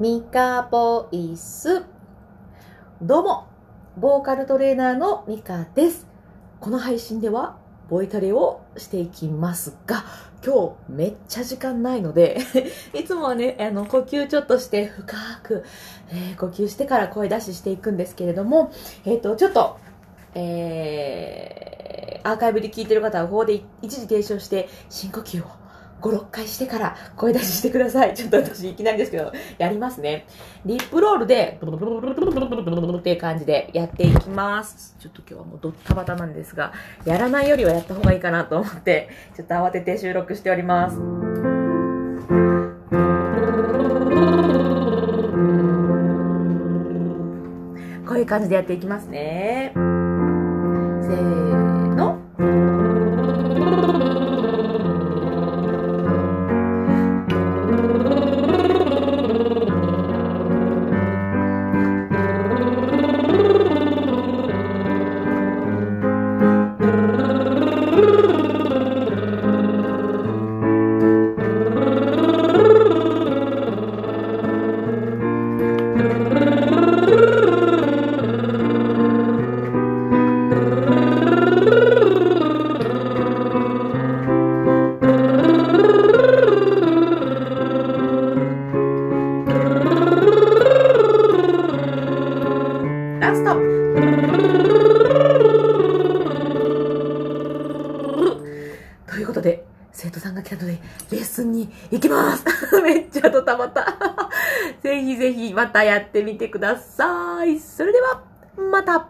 ミカボイス。どうも、ボーカルトレーナーのミカです。この配信では、ボイトレをしていきますが、今日めっちゃ時間ないので、いつもはね、あの、呼吸ちょっとして深く、えー呼吸してから声出ししていくんですけれども、えっ、と、ちょっと、えー、アーカイブで聞いてる方はここで一時停止をして深呼吸を5、6回してから声出ししてください。ちょっと私いきなりですけど、やりますね。リップロールで、ブブブブブブブブブブブっていう感じでやっていきます。ちょっと今日はもうドッタバタなんですが、やらないよりはやった方がいいかなと思って、ちょっと慌てて収録しております。こういう感じでやっていきますね。せーということで、生徒さんが来たので、レッスンに行きます。めっちゃドタバタ。ぜひぜひまたやってみてください。それでは、また